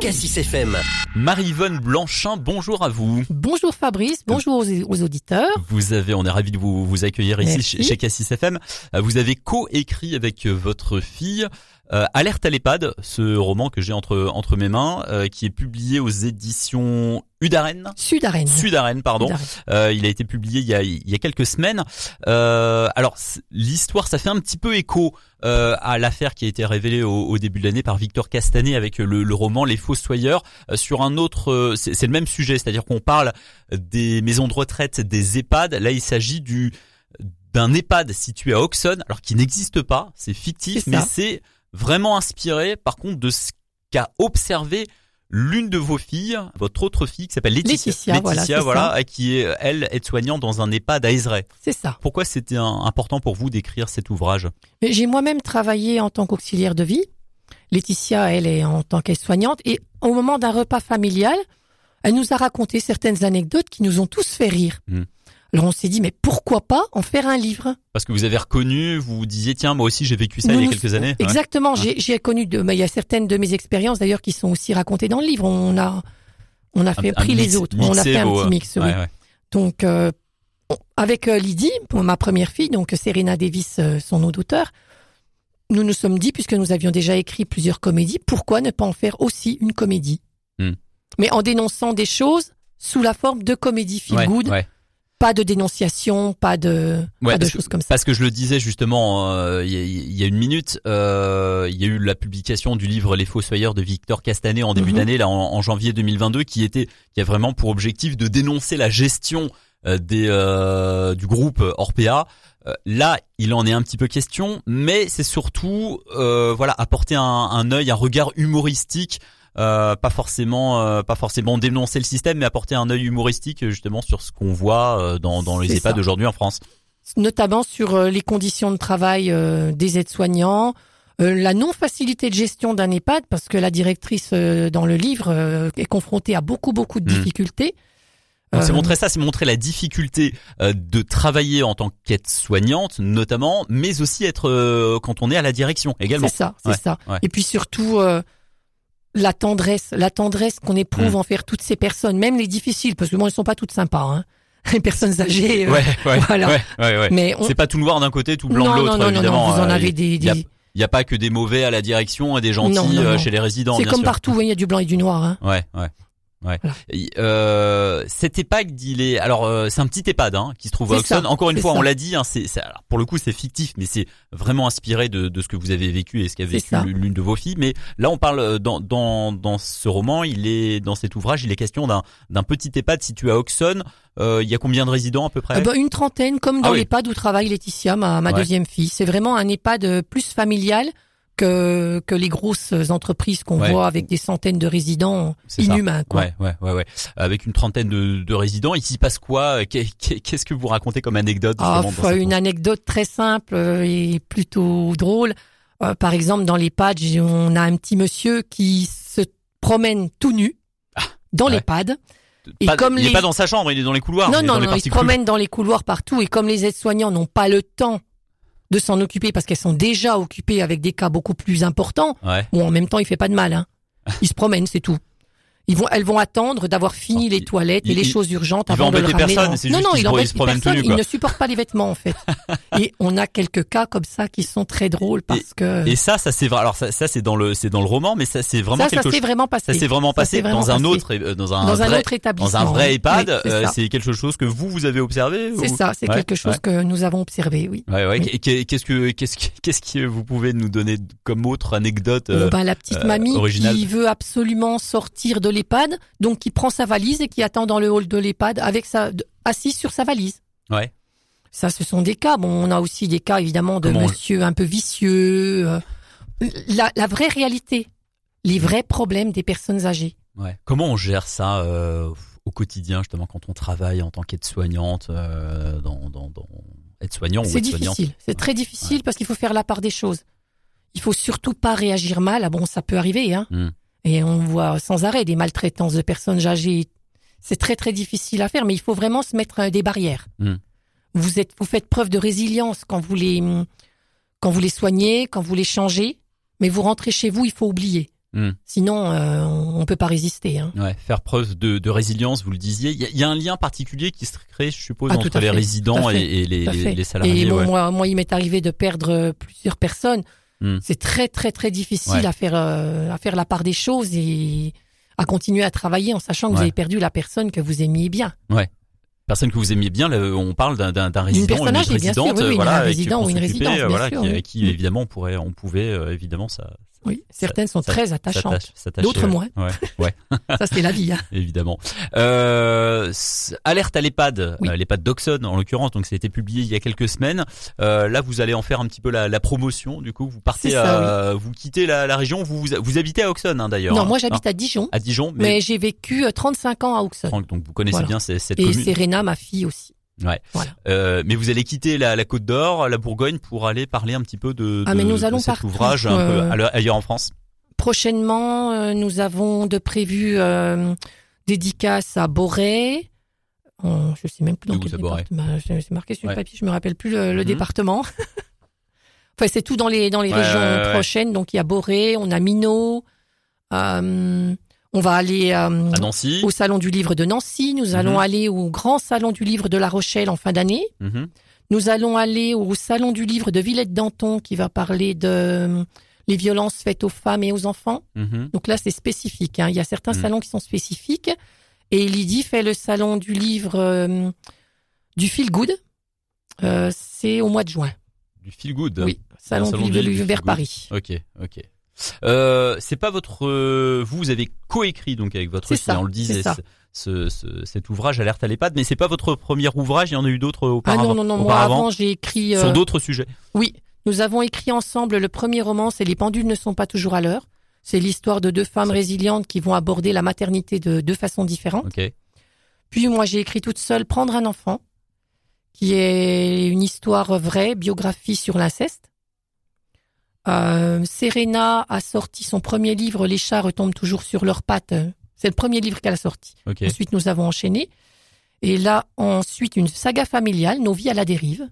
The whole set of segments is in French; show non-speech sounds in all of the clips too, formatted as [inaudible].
Cassis FM. Marie-Yvonne Blanchin, bonjour à vous. Bonjour Fabrice, bonjour aux, aux auditeurs. Vous avez, on est ravi de vous, vous accueillir ici chez, chez Cassis FM. Euh, Vous avez co-écrit avec euh, votre fille euh, Alerte à l'EHPAD, ce roman que j'ai entre entre mes mains, euh, qui est publié aux éditions Udaren. Sud-Arène. Sud-Arène, pardon. Euh, il a été publié il y a, il y a quelques semaines. Euh, alors l'histoire, ça fait un petit peu écho euh, à l'affaire qui a été révélée au, au début de l'année par Victor Castanet avec le, le roman Les Fossoyeurs euh, sur un autre. euh, c'est le même sujet, c'est-à-dire qu'on parle des maisons de retraite, des EHPAD. Là, il s'agit du d'un EHPAD situé à Auxonne, alors qui n'existe pas, c'est fictif, mais c'est vraiment inspiré, par contre, de ce qu'a observé l'une de vos filles, votre autre fille qui s'appelle Laetitia, Laetitia, voilà, voilà, qui est elle aide-soignante dans un EHPAD à Aizeray. C'est ça. Pourquoi c'était important pour vous d'écrire cet ouvrage? J'ai moi-même travaillé en tant qu'auxiliaire de vie. Laetitia, elle est en tant qu'aide-soignante. Et au moment d'un repas familial, elle nous a raconté certaines anecdotes qui nous ont tous fait rire. Hmm. Alors on s'est dit, mais pourquoi pas en faire un livre? Parce que vous avez reconnu, vous vous disiez tiens moi aussi j'ai vécu ça Nous il y a nous- quelques années. Exactement. J'ai j'ai connu, de, mais il y a certaines de mes expériences d'ailleurs qui sont aussi racontées dans le livre. On a, on a fait un pris les mix- autres. On a fait un petit mix. oui. ouais. Donc, euh, avec euh, Lydie, pour ma première fille, donc Serena Davis, euh, son nom d'auteur, nous nous sommes dit, puisque nous avions déjà écrit plusieurs comédies, pourquoi ne pas en faire aussi une comédie Hmm. Mais en dénonçant des choses sous la forme de comédie feel Ouais, good, ouais. pas de dénonciation, pas de, Ouais, pas de que- choses comme ça. Parce que je le disais justement euh, il y, a, il y a une minute, euh, il y a eu la publication du livre Les Fossoyeurs de Victor Castanet en début Mhm. d'année, là en, en janvier 2022, qui était qui a vraiment pour objectif de dénoncer la gestion des euh, du groupe Orpea. Euh, là, il en est un petit peu question, mais c'est surtout euh, voilà apporter un, un œil, un regard humoristique. Euh, pas forcément, euh, pas forcément dénoncer le système, mais apporter un œil humoristique justement sur ce qu'on voit euh, dans, dans les EHPAD aujourd'hui en France. Notamment sur euh, les conditions de travail euh, des aides-soignants, euh, la non-facilité de gestion d'un EHPAD, parce que la directrice euh, dans le livre euh, est confrontée à beaucoup, beaucoup de Mhm. difficultés. C'est Euh, montrer ça, c'est montrer la difficulté euh, de travailler en tant qu'aide-soignante, notamment, mais aussi être euh, quand on est à la direction également. C'est ça, c'est Ouais, ça. ouais. Et puis surtout euh, la tendresse, la tendresse qu'on éprouve Mm. envers toutes ces personnes, même les difficiles, parce que bon, elles sont pas toutes sympas, hein. [laughs] Les personnes âgées. euh, Ouais, ouais, [laughs] Voilà. ouais, ouais, ouais. Mais on... C'est pas tout noir d'un côté, tout blanc non, de l'autre, non, non, évidemment. non, vous en avez des. Il y a, des- il y a pas que des mauvais à la direction et des gentils Non, chez les résidents, C'est comme sûr. partout, hein, il y a du blanc et du noir. Hein. Ouais, ouais. Ouais. Voilà. Euh, cet EHPAD, il est alors euh, c'est un petit EHPAD hein, qui se trouve à Auxonne. Encore une fois, on l'a dit, hein, c'est pour le coup c'est fictif, mais c'est vraiment inspiré de, de ce que vous avez vécu et ce qu'a vécu l'une de vos filles. Mais là, on parle euh, dans dans dans ce roman, il est dans cet ouvrage, il est question d'un d'un petit EHPAD situé à Auxonne. Euh, il y a combien de résidents à peu près? Euh, bah, une trentaine, comme dans Ah oui. l'EHPAD où travaille Laetitia, ma, ma Ouais. deuxième fille. C'est vraiment un EHPAD euh, plus familial que, que les grosses entreprises qu'on Ouais. voit avec des centaines de résidents inhumains. Quoi. Ouais, ouais, ouais, ouais. Avec une trentaine de, de résidents, il s'y passe quoi? Qu'est- qu'est- Qu'est-ce que vous racontez comme anecdote Ah, dans une anecdote très simple euh, et plutôt drôle. Euh, par exemple, dans l'EHPAD, j'ai- on a un petit monsieur qui se promène tout nu dans ouais. l'EHPAD. et Pas- comme il est les- pas dans sa chambre, il est dans les couloirs. non, non, dans les non, il se promène dans les couloirs partout. Et comme les aides-soignants n'ont pas le temps de s'en occuper parce qu'elles sont déjà occupées avec des cas beaucoup plus importants, Ouais. bon, en même temps, il fait pas de mal. Hein. [laughs] Il se promène, c'est tout. Ils vont, elles vont attendre d'avoir fini Oh, les il- toilettes et il- les il- choses urgentes avant de le ramener. personne, dans- non, non, il embête personne. nu, il ne supporte pas les vêtements en fait. [laughs] et on a quelques cas comme ça qui sont très drôles parce que Et ça, ça c'est vrai. Alors ça, ça c'est dans le, c'est dans le roman, mais ça c'est vraiment ça, ça quelque s'est chose. vraiment passé. Ça s'est vraiment Ça passé vraiment dans un autre, euh, dans un dans un vrai, autre établissement. dans un vrai. EHPAD. Oui, c'est euh, ça. c'est quelque chose que vous vous avez observé. C'est ou- ça, c'est Ouais, quelque chose ouais. que nous avons observé, oui. Ouais, ouais. Oui. Qu'est- Qu'est-ce que, qu'est-ce que, qu'est-ce que vous pouvez nous donner comme autre anecdote euh, Bon, ben, la petite euh, mamie qui veut absolument sortir de l'EHPAD, donc qui prend sa valise et qui attend dans le hall de l'EHPAD avec sa assise sur sa valise. Ouais. Ça, ce sont des cas. Bon, on a aussi des cas évidemment de Comment on- monsieur un peu vicieux. euh, la, la vraie réalité, les vrais problèmes des personnes âgées. Ouais. Comment on gère ça euh, au quotidien, justement, quand on travaille en tant qu'aide-soignante, euh, dans, dans, dans aide-soignant C'est difficile. C'est très difficile parce qu'il faut faire la part des choses. Il faut surtout pas réagir mal. Ah bon, ça peut arriver, hein. Hmm. Et on voit sans arrêt des maltraitances de personnes âgées. C'est très très difficile à faire, mais il faut vraiment se mettre euh, des barrières. Hmm. Vous êtes, vous faites preuve de résilience quand vous les, quand vous les soignez, quand vous les changez, mais vous rentrez chez vous, il faut oublier. Hmm. Sinon, euh, on, peut pas résister. Hein. Ouais, faire preuve de, de résilience, vous le disiez. Il y, a, il y a un lien particulier qui se crée, je suppose, Ah, entre les résidents et, et les, salariés. Et bon, ouais. moi, moi, il m'est arrivé de perdre euh, plusieurs personnes. Hmm. C'est très, très, très difficile Ouais. à faire, euh, à faire la part des choses et à continuer à travailler en sachant que vous Ouais. avez perdu la personne que vous aimiez bien. Personne que vous aimiez bien, on parle d'un- d'un résident, une bien sûr, résidente, oui, oui, voilà, un résident ou une bien voilà, qui, qui Mm. évidemment on pourrait, on pouvait euh, évidemment ça. Oui, certaines sont ça- très attachantes. D'autres ouais. moins. Ouais, ouais, [laughs] Ça, c'est la vie. Hein. [laughs] évidemment. Euh, alerte à l'EHPAD, Oui. euh, l'EHPAD d'Oxon en l'occurrence, donc ça a été publié il y a quelques semaines. Euh, là, vous allez en faire un petit peu la, la promotion. Du coup, vous partez, ça, à, vous quittez la, la région, vous, vous vous habitez à Oxon hein, d'ailleurs. Non, hein. moi, j'habite à Dijon, à Dijon, mais, mais j'ai vécu euh, 35 ans à. Franck, donc vous connaissez Voilà. bien cette, cette Et commune. Serena, ma fille aussi. Ouais. Voilà. Euh, mais vous allez quitter la, la Côte d'Or, la Bourgogne, pour aller parler un petit peu de, Ah, mais de cet ouvrage un peu ailleurs en France. Prochainement, euh, nous avons de prévues euh, dédicaces à Boré. Je sais même plus dans quel département. C'est c'est marqué sur Ouais. le papier, je me rappelle plus le, le Mhm. département. [laughs] enfin, c'est tout dans les dans les Ouais, régions ouais. prochaines. Donc il y a Boré, on a Minot. euh, on va aller euh, À Nancy. au salon du livre de Nancy. Nous allons Mhm. aller au grand salon du livre de La Rochelle en fin d'année. Mhm. Nous allons aller au salon du livre de Villette Danton qui va parler de euh, les violences faites aux femmes et aux enfants. Mhm. Donc là, c'est spécifique. hein. Il y a certains salons qui sont spécifiques. Et Lydie fait le salon du livre euh, du Feel Good. Euh, c'est au mois de juin. Du feel good. Oui, salon, salon du livre du livre vers. Paris. Ok, ok. Euh, c'est pas votre, euh, vous, vous avez coécrit donc avec votre C'est fille, ça, on le disait, ce, ce- cet ouvrage Alerte à l'EHPAD, mais c'est pas votre premier ouvrage, il y en a eu d'autres Ah auparavant. non, non, non, moi avant, j'ai écrit... euh, sur d'autres sujets. Oui, nous avons écrit ensemble le premier roman, c'est Les pendules ne sont pas toujours à l'heure. C'est l'histoire de deux femmes résilientes qui vont aborder la maternité de deux façons différentes. Ok. Puis moi, j'ai écrit toute seule Prendre un enfant, qui est une histoire vraie, biographie sur l'inceste. Euh, Serena a sorti son premier livre, Les chats retombent toujours sur leurs pattes. C'est le premier livre qu'elle a sorti. Ensuite, nous avons enchaîné. Et là, ensuite, une saga familiale, Nos vies à la dérive,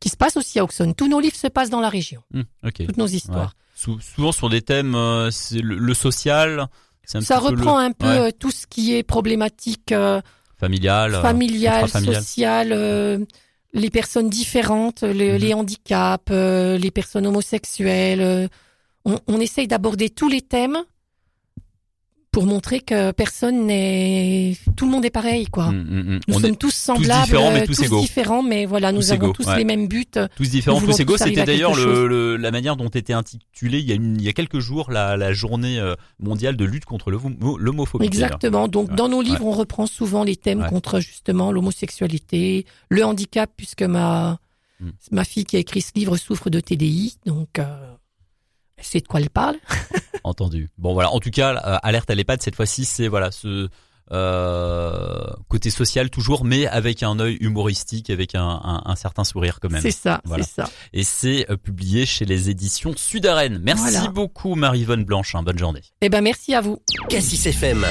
qui se passe aussi à Auxonne. Tous nos livres se passent dans la région, Hmm, toutes nos histoires. Sou- souvent sur des thèmes, euh, c'est le, le social. Ça le- reprend un peu ouais, euh, tout ce qui est problématique euh, familial. euh, familiale, intrafamilial. sociale, les personnes différentes, le- Mhm. les handicaps, euh, les personnes homosexuelles. euh, on, on essaye d'aborder tous les thèmes pour montrer que personne n'est, tout le monde est pareil, quoi. Mm, mm, mm. Nous On sommes tous semblables, différents, mais tous égaux. différents, mais voilà, nous Tous avons égaux, tous ouais. les mêmes buts. tous différents, tous égaux. tous C'était d'ailleurs le, le- la manière dont était intitulé il y a, une, il y a quelques jours la, la journée euh, mondiale de lutte contre l'homophobie. Exactement. Donc, Ouais. dans nos livres, on reprend souvent les thèmes contre justement l'homosexualité, le handicap, puisque ma ma fille qui a écrit ce livre souffre de TDI, donc euh, sait de quoi elle parle. [laughs] Entendu. Bon voilà. En tout cas, euh, alerte à l'EHPAD cette fois-ci, c'est voilà ce euh, côté social toujours, mais avec un œil humoristique, avec un, un- un certain sourire quand même. C'est ça, Voilà. c'est ça. Et c'est euh, publié chez les éditions Sud-Arène. Merci Voilà. beaucoup Marie-Vonne Blanchin. Bonne journée. Eh ben, merci à vous. Cassis FM.